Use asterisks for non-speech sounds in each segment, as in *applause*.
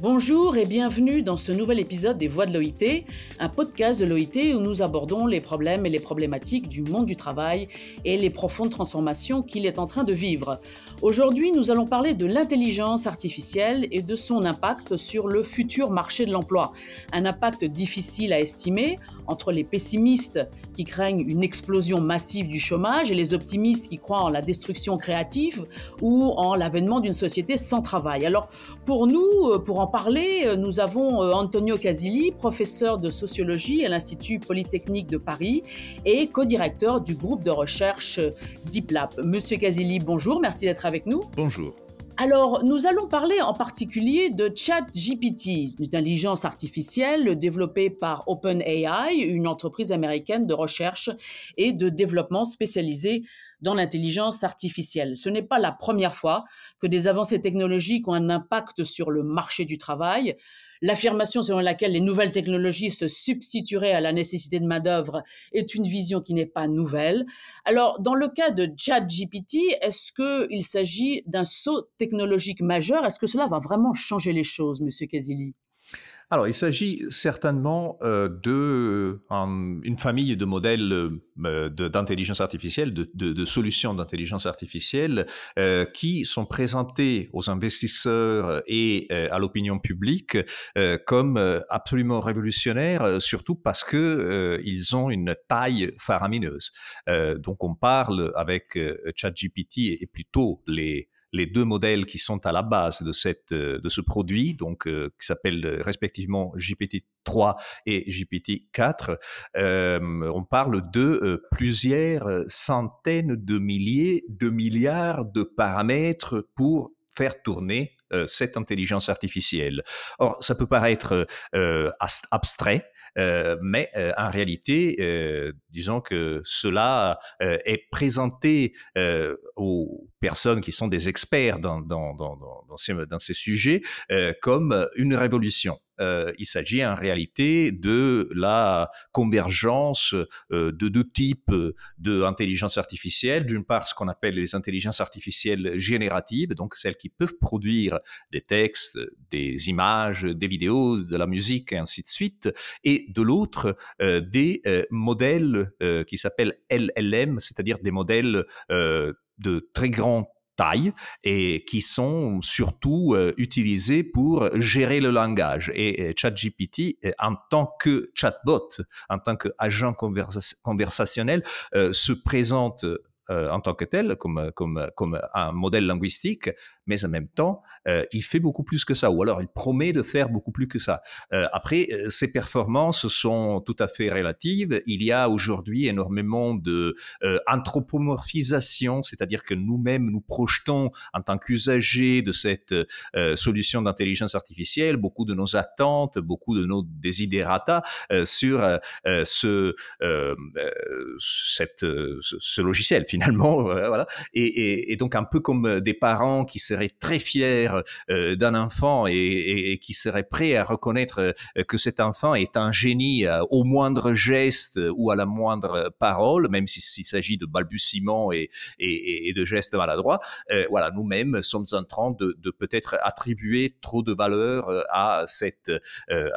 Bonjour et bienvenue dans ce nouvel épisode des Voix de l'OIT, un podcast de l'OIT où nous abordons les problèmes et les problématiques du monde du travail et les profondes transformations qu'il est en train de vivre. Aujourd'hui, nous allons parler de l'intelligence artificielle et de son impact sur le futur marché de l'emploi. Un impact difficile à estimer entre les pessimistes qui craignent une explosion massive du chômage et les optimistes qui croient en la destruction créative ou en l'avènement d'une société sans travail. Alors, pour nous, pour en parler, euh, nous avons euh, Antonio Casilli, professeur de sociologie à l'Institut Polytechnique de Paris et co-directeur du groupe de recherche euh, DeepLab. Monsieur Casilli, bonjour, merci d'être avec nous. Bonjour. Alors, nous allons parler en particulier de ChatGPT, une intelligence artificielle développée par OpenAI, une entreprise américaine de recherche et de développement spécialisée dans l'intelligence artificielle. Ce n'est pas la première fois que des avancées technologiques ont un impact sur le marché du travail. L'affirmation selon laquelle les nouvelles technologies se substitueraient à la nécessité de main-d'œuvre est une vision qui n'est pas nouvelle. Alors, dans le cas de ChatGPT, est-ce qu'il s'agit d'un saut technologique majeur? Est-ce que cela va vraiment changer les choses, Monsieur Casilli? Alors, il s'agit certainement euh, de une famille de modèles euh, d'intelligence artificielle, de, de, de solutions d'intelligence artificielle euh, qui sont présentés aux investisseurs et euh, à l'opinion publique euh, comme absolument révolutionnaires, surtout parce que ils ont une taille faramineuse. donc, on parle avec ChatGPT et plutôt les les deux modèles qui sont à la base de, cette, euh, de ce produit, donc euh, qui s'appellent euh, respectivement GPT-3 et GPT-4, on parle de plusieurs centaines de milliers de milliards de paramètres pour faire tourner cette intelligence artificielle. Or, ça peut paraître abstrait, euh, mais euh, en réalité, euh, disons que cela est présenté aux personnes qui sont des experts dans, dans, dans, dans, ces, ces sujets comme une révolution. Euh, il s'agit en réalité de la convergence euh, de deux types d'intelligence artificielle. D'une part, ce qu'on appelle les intelligences artificielles génératives, donc celles qui peuvent produire des textes, des images, des vidéos, de la musique et ainsi de suite. Et de l'autre, euh, des modèles qui s'appellent LLM, c'est-à-dire des modèles de très grand taille et qui sont surtout euh, utilisés pour gérer le langage. Et, ChatGPT, euh, en tant que chatbot, en tant qu'agent conversationnel, euh, se présente en tant que tel, comme, comme, comme un modèle linguistique, mais en même temps, euh, il fait beaucoup plus que ça, ou alors il promet de faire beaucoup plus que ça. Euh, après, euh, ses performances sont tout à fait relatives. Il y a aujourd'hui énormément de anthropomorphisation, c'est-à-dire que nous-mêmes nous projetons en tant qu'usagers de cette solution d'intelligence artificielle beaucoup de nos attentes, beaucoup de nos desiderata sur ce, cette, ce, logiciel finalement, *laughs* voilà. Et, et, et, donc un peu comme des parents qui se très fier euh, d'un enfant et, qui serait prêt à reconnaître euh, que cet enfant est un génie euh, au moindre geste ou à la moindre parole, même s'il s'agit de balbutiements et, de gestes maladroits. voilà, nous-mêmes sommes en train de, peut-être attribuer trop de valeur à cette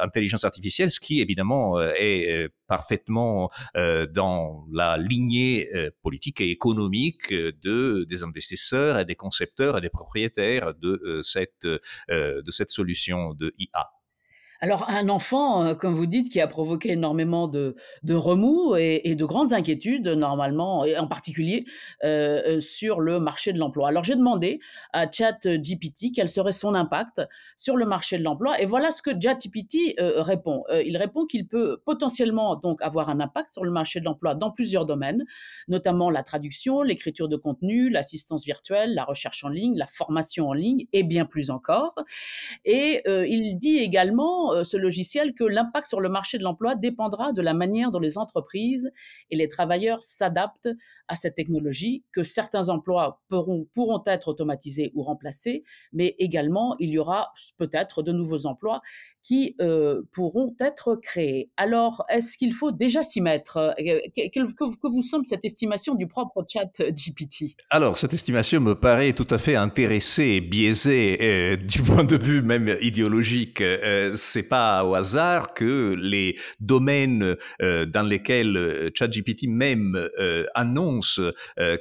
intelligence artificielle, ce qui évidemment est parfaitement dans la lignée politique et économique de, des investisseurs des concepteurs et des propriétaires de, euh, cette, euh, de cette solution de IA. Alors un enfant, euh, comme vous dites, qui a provoqué énormément de, remous et, de grandes inquiétudes, normalement, et en particulier euh, euh, sur le marché de l'emploi. Alors j'ai demandé à ChatGPT quel serait son impact sur le marché de l'emploi, et voilà ce que ChatGPT répond. il répond qu'il peut potentiellement donc avoir un impact sur le marché de l'emploi dans plusieurs domaines, notamment la traduction, l'écriture de contenu, l'assistance virtuelle, la recherche en ligne, la formation en ligne, et bien plus encore. Et il dit également euh, ce logiciel que l'impact sur le marché de l'emploi dépendra de la manière dont les entreprises et les travailleurs s'adaptent à cette technologie, que certains emplois pourront, pourront être automatisés ou remplacés, mais également il y aura peut-être de nouveaux emplois qui pourront être créés. Alors, est-ce qu'il faut déjà s'y mettre que, que, vous semble cette estimation du propre chat GPT Alors, cette estimation me paraît tout à fait intéressée biaisée *laughs* du point de vue même idéologique. C'est pas au hasard que les domaines dans lesquels ChatGPT même annonce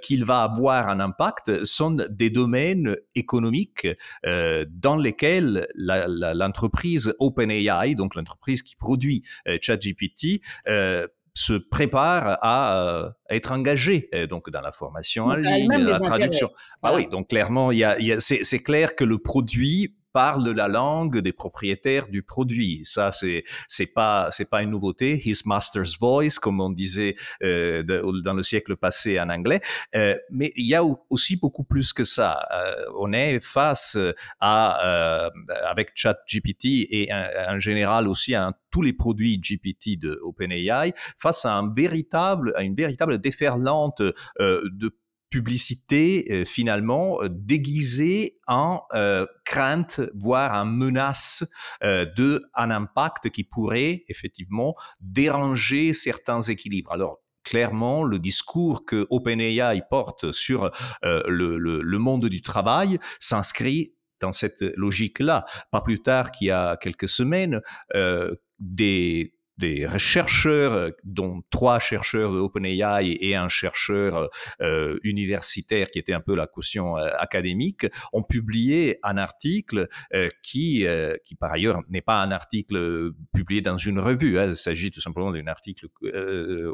qu'il va avoir un impact sont des domaines économiques euh, dans lesquels l'entreprise OpenAI, donc l'entreprise qui produit euh, ChatGPT, euh, se prépare à être engagée donc dans la formation en ligne, la traduction. Ah oui, donc clairement, il c'est clair que le produit parle la langue des propriétaires du produit. Ça, c'est c'est pas c'est pas une nouveauté. His master's voice, comme on disait euh, dans le siècle passé en anglais. Euh, mais il y a aussi beaucoup plus que ça. Euh, on est face à euh, avec ChatGPT et en, général aussi à tous les produits GPT de OpenAI face à un véritable à une véritable déferlante de publicité euh, finalement euh, déguisée en euh, crainte, voire en menace de un impact qui pourrait effectivement déranger certains équilibres. Alors clairement, le discours que OpenAI porte sur le, monde du travail s'inscrit dans cette logique-là. Pas plus tard qu'il y a quelques semaines, des des chercheurs, euh, dont trois chercheurs de OpenAI et un chercheur euh, universitaire qui était un peu la caution euh, académique, ont publié un article qui, qui par ailleurs n'est pas un article publié dans une revue. Hein. il s'agit tout simplement d'un article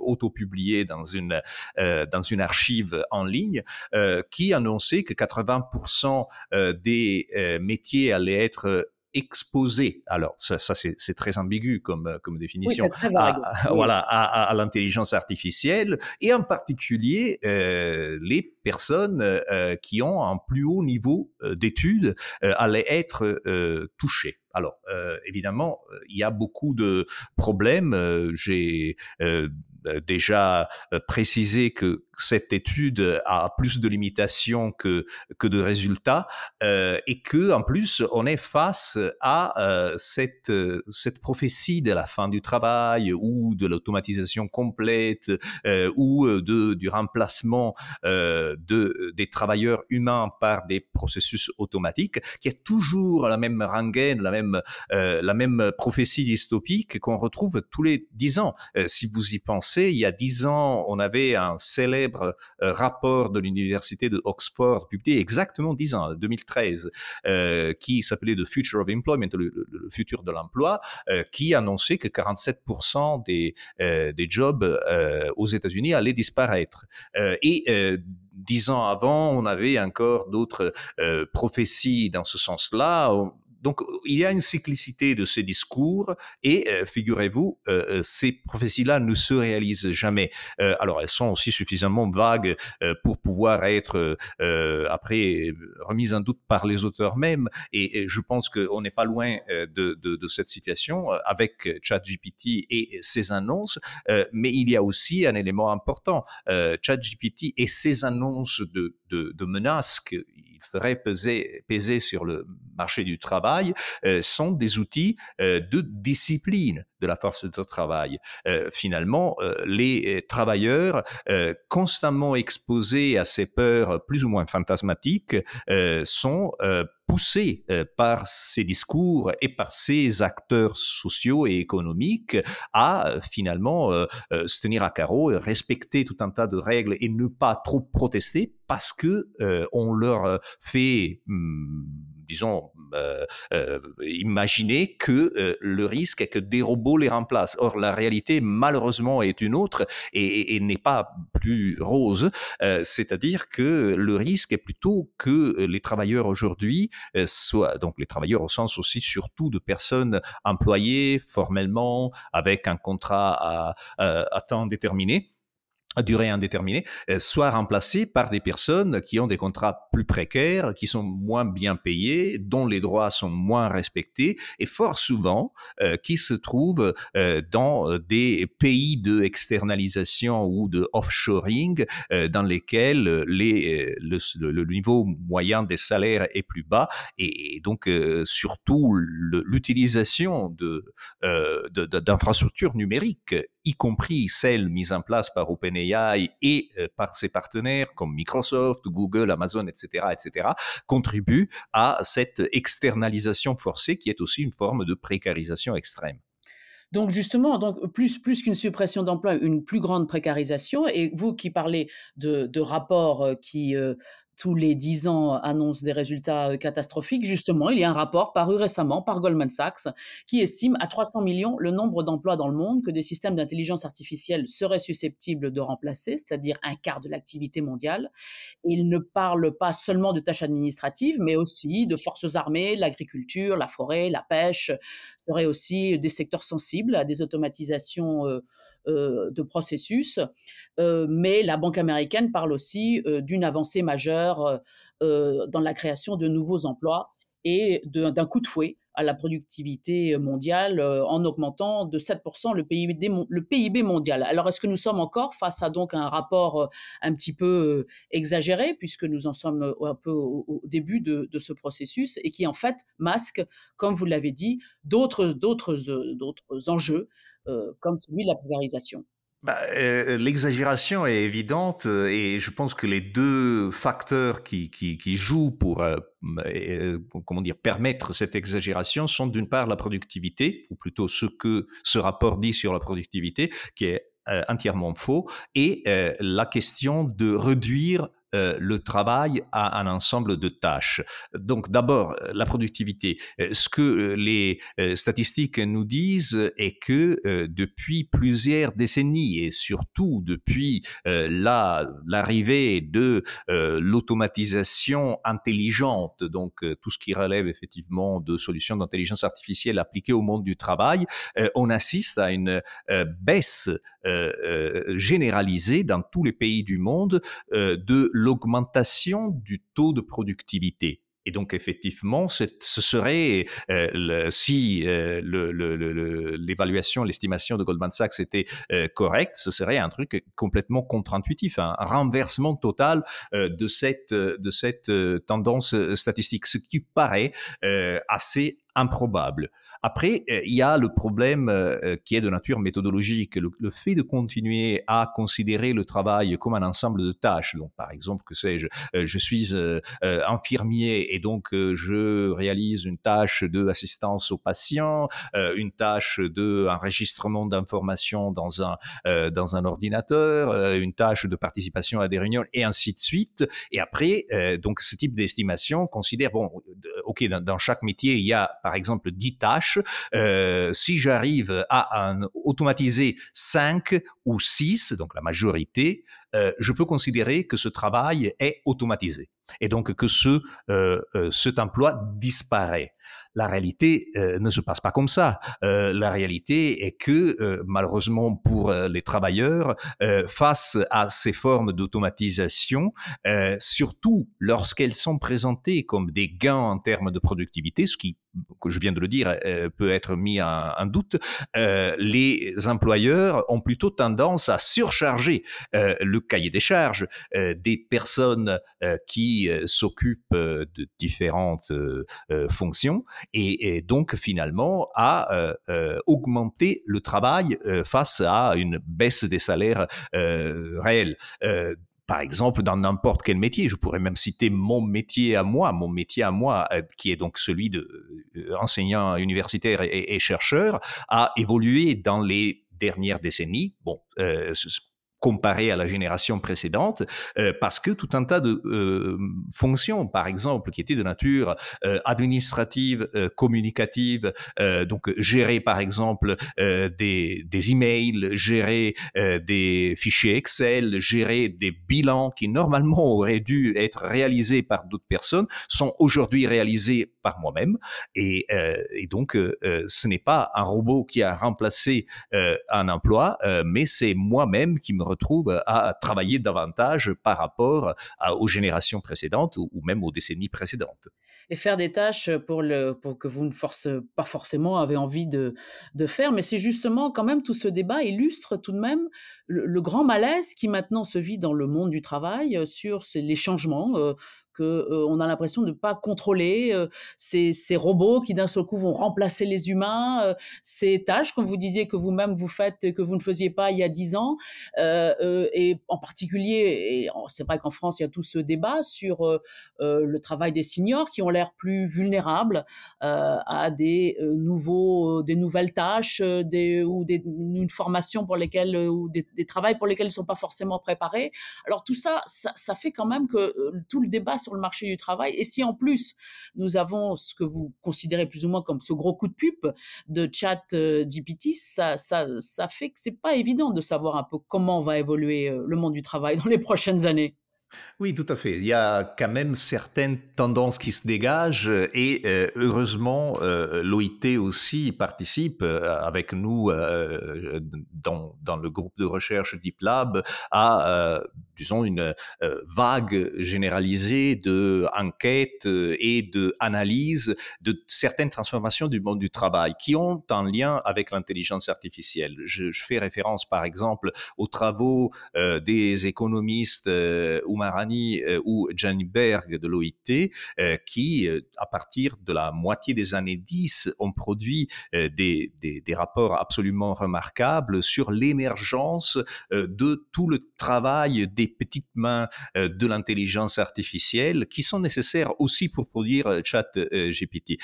auto-publié dans une dans une archive en ligne qui annonçait que 80% des métiers allaient être exposé. Alors, ça, c'est très ambigu comme, euh, comme définition. À, Voilà, à, l'intelligence artificielle et en particulier euh, les personnes euh, qui ont un plus haut niveau d'études allaient être touchées. Alors, évidemment, il y a beaucoup de problèmes. J'ai déjà précisé que cette étude a plus de limitations que, que de résultats euh, et que en plus on est face à euh, cette, cette prophétie de la fin du travail ou de l'automatisation complète euh, ou de, du remplacement euh, de, des travailleurs humains par des processus automatiques qui est toujours la même rengaine, la même, euh, la même prophétie dystopique qu'on retrouve tous les dix ans. si vous y pensez, il y a dix ans, on avait un célèbre euh, rapport de l'université de Oxford publié exactement dix ans, 2013, euh, qui s'appelait The Future of Employment, le, futur de l'emploi, euh, qui annonçait que 47% des, des jobs aux États-Unis allaient disparaître. et dix ans avant, on avait encore d'autres prophéties dans ce sens-là donc, il y a une cyclicité de ces discours et euh, figurez-vous, euh, euh, ces prophéties-là ne se réalisent jamais. alors, elles sont aussi suffisamment vagues pour pouvoir être après remises en doute par les auteurs mêmes. Et, je pense qu'on n'est pas loin de, cette situation avec ChatGPT et ses annonces. mais il y a aussi un élément important. ChatGPT et ses annonces de, de menaces qu'il ferait peser, peser sur le marché du travail euh, sont des outils euh, de discipline de la force de travail. Euh, finalement, les travailleurs constamment exposés à ces peurs plus ou moins fantasmatiques sont poussés par ces discours et par ces acteurs sociaux et économiques à finalement se tenir à carreau, respecter tout un tas de règles et ne pas trop protester parce que on leur fait hmm, disons, euh, euh, imaginer que euh, le risque est que des robots les remplacent. Or, la réalité, malheureusement, est une autre et, n'est pas plus rose. C'est-à-dire que le risque est plutôt que les travailleurs aujourd'hui soient, donc les travailleurs au sens aussi surtout de personnes employées formellement avec un contrat à, à temps déterminé, à durée indéterminée, euh, soit remplacés par des personnes qui ont des contrats plus précaires, qui sont moins bien payés, dont les droits sont moins respectés, et fort souvent euh, qui se trouvent euh, dans des pays de externalisation ou de offshoring dans lesquels les, le, niveau moyen des salaires est plus bas, et, donc surtout l'utilisation de, d'infrastructures numériques, y compris celles mises en place par OpenAI et euh, par ses partenaires comme Microsoft, Google, Amazon, etc., etc., contribuent à cette externalisation forcée qui est aussi une forme de précarisation extrême. Donc justement, donc plus, plus qu'une suppression d'emploi, une plus grande précarisation. Et vous qui parlez de, de rapports euh, qui euh, tous les dix ans annoncent des résultats euh, catastrophiques. Justement, il y a un rapport paru récemment par Goldman Sachs qui estime à 300 millions le nombre d'emplois dans le monde que des systèmes d'intelligence artificielle seraient susceptibles de remplacer, c'est-à-dire un quart de l'activité mondiale. il ne parle pas seulement de tâches administratives, mais aussi de forces armées, l'agriculture, la forêt, la pêche, seraient aussi des secteurs sensibles à des automatisations euh, euh, de processus, euh, mais la Banque américaine parle aussi euh, d'une avancée majeure dans la création de nouveaux emplois et d'un coup de fouet à la productivité mondiale en augmentant de 7% le PIB, mondial. Alors est-ce que nous sommes encore face à donc un rapport un petit peu exagéré puisque nous en sommes un peu au, début de, de, ce processus et qui en fait masque, comme vous l'avez dit, d'autres d'autres enjeux euh, comme celui de la précarisation. Bah, euh, l'exagération est évidente euh, et je pense que les deux facteurs qui jouent pour comment dire permettre cette exagération sont d'une part la productivité ou plutôt ce que ce rapport dit sur la productivité qui est entièrement faux et la question de réduire euh, le travail à un ensemble de tâches. Donc d'abord, euh, la productivité. Euh, ce que les statistiques nous disent est que depuis plusieurs décennies et surtout depuis l'arrivée de l'automatisation intelligente, donc tout ce qui relève effectivement de solutions d'intelligence artificielle appliquées au monde du travail, on assiste à une baisse généralisée dans tous les pays du monde de l'augmentation du taux de productivité. Et donc effectivement, ce serait euh, si euh, l'évaluation, l'estimation de Goldman Sachs était euh, correcte, ce serait un truc complètement contre-intuitif, un, renversement total de cette de cette tendance statistique, ce qui paraît assez improbable. Après, euh, il y a le problème euh, euh, qui est de nature méthodologique, le, fait de continuer à considérer le travail comme un ensemble de tâches. Donc, par exemple, que sais-je, je suis infirmier et donc je réalise une tâche de assistance aux patients, une tâche de enregistrement d'informations dans un dans un ordinateur, une tâche de participation à des réunions et ainsi de suite. Et après, donc ce type d'estimation considère bon, ok, dans, dans chaque métier il y a par exemple 10 tâches, euh, si j'arrive à automatiser 5 ou 6, donc la majorité, euh, je peux considérer que ce travail est automatisé et donc que ce, euh, cet emploi disparaît. La réalité ne se passe pas comme ça. la réalité est que malheureusement pour les travailleurs, face à ces formes d'automatisation, surtout lorsqu'elles sont présentées comme des gains en termes de productivité, ce qui que je viens de le dire, euh, peut être mis en, doute, euh, les employeurs ont plutôt tendance à surcharger euh, le cahier des charges des personnes qui s'occupent de différentes fonctions et, donc finalement à augmenter le travail face à une baisse des salaires réels par exemple, dans n'importe quel métier. Je pourrais même citer mon métier à moi, mon métier à moi, euh, qui est donc celui de euh, enseignant universitaire et, chercheur, a évolué dans les dernières décennies. Bon, euh, comparé à la génération précédente, euh, parce que tout un tas de euh, fonctions, par exemple, qui étaient de nature euh, administrative, communicative, donc gérer par exemple des, des emails, gérer des fichiers Excel, gérer des bilans qui normalement auraient dû être réalisés par d'autres personnes, sont aujourd'hui réalisés par moi-même. Et, et, donc, ce n'est pas un robot qui a remplacé un emploi, mais c'est moi-même qui me retrouve à travailler davantage par rapport aux générations précédentes ou, même aux décennies précédentes. Et faire des tâches pour, le, pour que vous ne force pas forcément avez envie de, de faire, mais c'est justement quand même tout ce débat illustre tout de même le, grand malaise qui maintenant se vit dans le monde du travail sur les changements euh, on a l'impression de ne pas contrôler euh, ces, robots qui d'un seul coup vont remplacer les humains, euh, ces tâches, comme vous disiez, que vous-même vous faites que vous ne faisiez pas il y a dix ans. et en particulier, c'est vrai qu'en France, il y a tout ce débat sur le travail des seniors qui ont l'air plus vulnérables à des, nouveaux, des nouvelles tâches ou des, une formation pour lesquelles, ou des, des travails pour lesquels ils ne sont pas forcément préparés. Alors tout ça, ça, ça fait quand même que tout le débat sur le marché du travail. Et si en plus nous avons ce que vous considérez plus ou moins comme ce gros coup de pub de chat euh, GPT, ça, ça, ça fait que c'est pas évident de savoir un peu comment va évoluer euh, le monde du travail dans les prochaines années. Oui, tout à fait. Il y a quand même certaines tendances qui se dégagent et euh, heureusement, euh, l'OIT aussi participe euh, avec nous dans, le groupe de recherche DeepLab à, disons, une vague généralisée de enquêtes et de analyses de certaines transformations du monde du travail qui ont un lien avec l'intelligence artificielle. Je, je, fais référence, par exemple, aux travaux des économistes ou Marani euh, ou Gianni Berg de l'OIT, euh, qui, euh, à partir de la moitié des années 10, ont produit des, des, rapports absolument remarquables sur l'émergence de tout le travail des petites mains de l'intelligence artificielle qui sont nécessaires aussi pour produire chat GPT.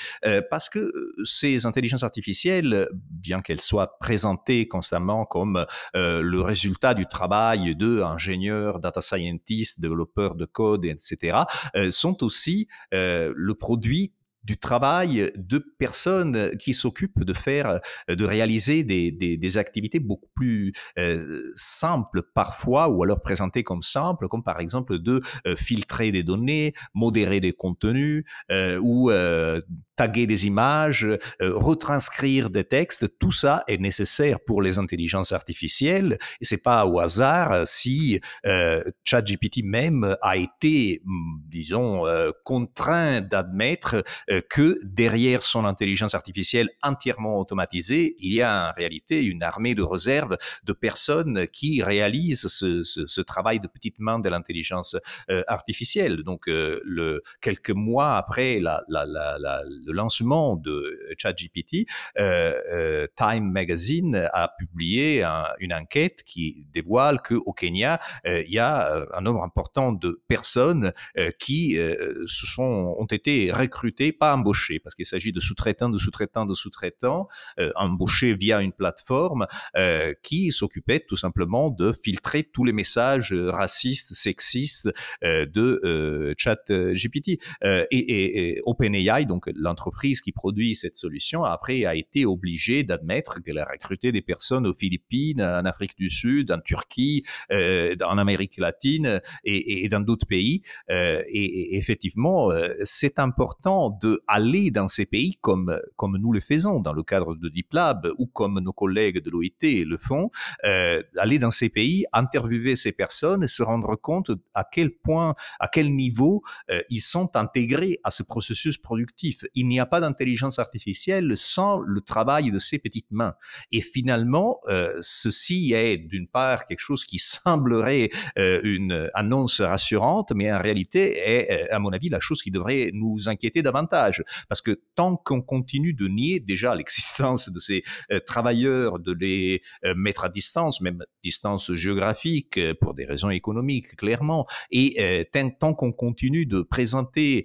parce que ces intelligences artificielles, bien qu'elles soient présentées constamment comme le résultat du travail de ingénieurs, data scientists, développeurs de code, etc., euh, sont aussi euh, le produit du travail de personnes qui s'occupent de faire, de réaliser des, des, activités beaucoup plus euh, simples parfois, ou alors présentées comme simples, comme par exemple de filtrer des données, modérer des contenus, ou taguer des images, euh, retranscrire des textes, tout ça est nécessaire pour les intelligences artificielles. Et c'est pas au hasard si euh, ChatGPT même a été, hmm, disons, euh, contraint d'admettre euh, que derrière son intelligence artificielle entièrement automatisée, il y a en réalité une armée de réserve de personnes qui réalisent ce, ce, ce travail de petite main de l'intelligence artificielle. Donc, le, quelques mois après la, la, la, le lancement de ChatGPT, euh, euh, Time Magazine a publié une enquête qui dévoile qu'au Kenya, euh, il y a un nombre important de personnes qui se sont, ont été recrutées, pas parce qu'il s'agit de sous-traitants, de sous-traitants, de sous-traitants, embauchés via une plateforme qui s'occupait tout simplement de filtrer tous les messages racistes, sexistes de ChatGPT. et, et, OpenAI, donc l'entreprise qui produit cette solution, après, a été obligée d'admettre qu'elle a recruté des personnes aux Philippines, en Afrique du Sud, en Turquie, euh, en Amérique latine et, dans d'autres pays. Euh, et, effectivement, euh, c'est important de aller dans ces pays comme, comme nous le faisons dans le cadre de DeepLab ou comme nos collègues de l'OIT le font, euh, aller dans ces pays, interviewer ces personnes et se rendre compte à quel point, à quel niveau euh, ils sont intégrés à ce processus productif il n'y a pas d'intelligence artificielle sans le travail de ces petites mains. Et finalement, euh, ceci est d'une part quelque chose qui semblerait une annonce rassurante, mais en réalité est, à mon avis, la chose qui devrait nous inquiéter davantage. Parce que tant qu'on continue de nier déjà *laughs* l'existence de ces travailleurs, de les mettre à distance, même distance géographique, pour des raisons économiques, clairement, et tant qu'on continue de présenter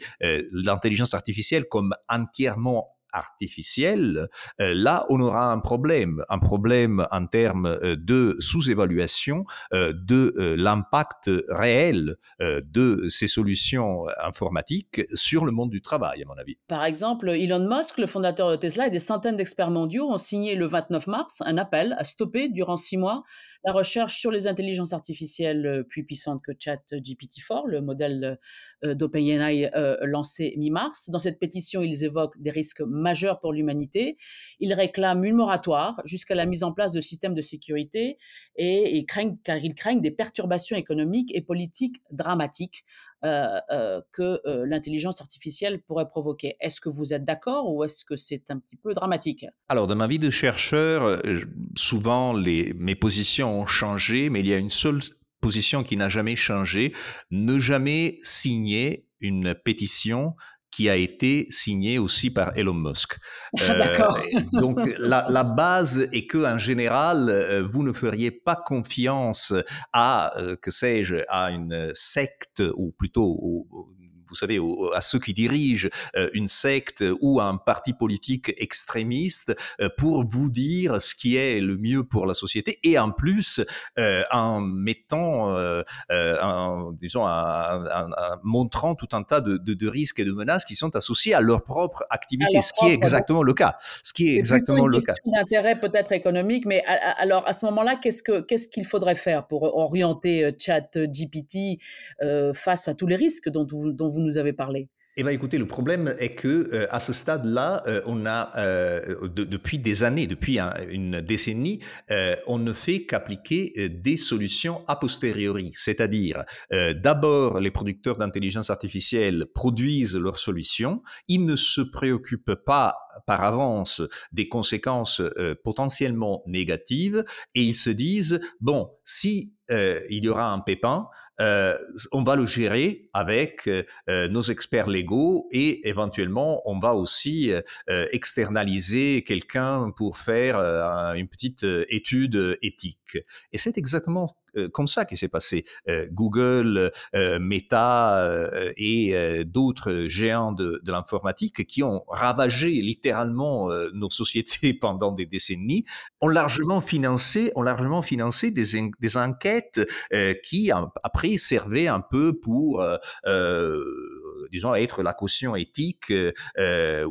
l'intelligence artificielle comme entièrement artificielle, euh, là, on aura un problème, un problème en termes euh, de sous-évaluation euh, de l'impact réel de ces solutions informatiques sur le monde du travail, à mon avis. Par exemple, Elon Musk, le fondateur de Tesla, et des centaines d'experts mondiaux ont signé le 29 mars un appel à stopper durant six mois la recherche sur les intelligences artificielles plus puissantes que ChatGPT-4, le modèle d'OpenAI lancé mi-mars. Dans cette pétition, ils évoquent des risques majeurs pour l'humanité. Ils réclament une moratoire jusqu'à la mise en place de systèmes de sécurité et ils craignent, car ils craignent des perturbations économiques et politiques dramatiques euh, euh, que euh, l'intelligence artificielle pourrait provoquer. Est-ce que vous êtes d'accord ou est-ce que c'est un petit peu dramatique? Alors, dans ma vie de chercheur, souvent les, mes positions ont changé, mais il y a une seule position qui n'a jamais changé, ne jamais signer une pétition qui a été signé aussi par Elon Musk. D'accord. Euh, donc la, base est que en général, euh, vous ne feriez pas confiance à, euh, que sais-je, à une secte ou plutôt vous savez, à ceux qui dirigent euh, une secte ou un parti politique extrémiste euh, pour vous dire ce qui est le mieux pour la société et en plus euh, en mettant, en, disons, en, montrant tout un tas de, risques et de menaces qui sont associés à leur propre activité, ce qui est exactement le cas. Ce qui est, exactement le cas. d'intérêt peut-être économique, mais alors à ce moment-là, qu'est-ce que qu'est-ce qu'il faudrait faire pour orienter ChatGPT face à tous les risques dont dont vous nous avez parlé. Eh bien, écoutez, le problème est que euh, à ce stade-là, euh, on a euh, depuis des années, depuis une décennie, on ne fait qu'appliquer des solutions a posteriori, c'est-à-dire d'abord les producteurs d'intelligence artificielle produisent leurs solutions, ils ne se préoccupent pas par avance des conséquences potentiellement négatives. Et ils se disent bon, si il y aura un pépin, euh, on va le gérer avec euh, nos experts légaux et éventuellement on va aussi euh, externaliser quelqu'un pour faire une petite étude éthique. Et c'est exactement euh, comme ça qui s'est passé. Euh, Google, euh, Meta et d'autres géants de, l'informatique qui ont ravagé littéralement nos sociétés *laughs* pendant des décennies ont largement financé, ont largement financé des, des enquêtes qui après servaient un peu pour disons, être la caution éthique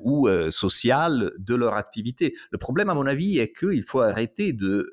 ou sociale de leur activité. Le problème, à mon avis, est qu'il faut arrêter de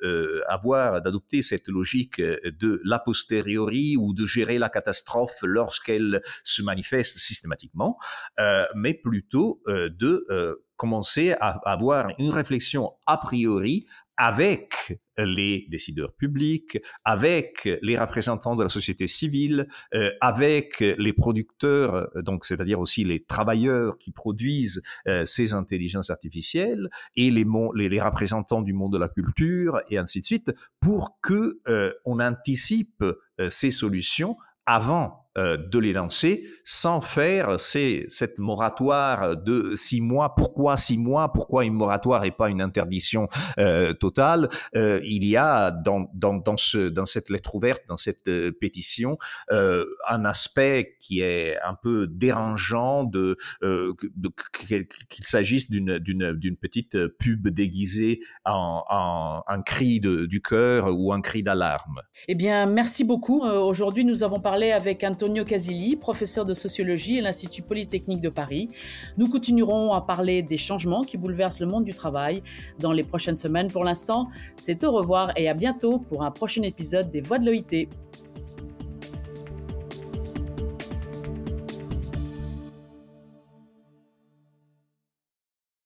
avoir d'adopter cette logique de l'a posteriori ou de gérer la catastrophe lorsqu'elle se manifeste systématiquement, euh, mais plutôt euh, de euh, commencer à avoir une réflexion a priori avec les décideurs publics, avec les représentants de la société civile, euh, avec les producteurs, donc c'est-à-dire aussi les travailleurs qui produisent euh, ces intelligences artificielles et les, les, les, représentants du monde de la culture et ainsi de suite, pour que euh, on anticipe ces solutions avant euh, de les lancer sans faire cette moratoire de six mois. Pourquoi six mois? Pourquoi une moratoire et pas une interdiction euh, totale? Euh, Il y a dans, dans, dans, ce, dans cette lettre ouverte, dans cette pétition, un aspect qui est un peu dérangeant de, qu'il s'agisse d'une, petite pub déguisée en, un cri du cœur ou un cri d'alarme. Eh bien, merci beaucoup. Aujourd'hui, nous avons parlé avec Antonio Antonio Casilli, professeur de sociologie à l'Institut Polytechnique de Paris. Nous continuerons à parler des changements qui bouleversent le monde du travail dans les prochaines semaines. Pour l'instant, c'est au revoir et à bientôt pour un prochain épisode des Voix de l'OIT.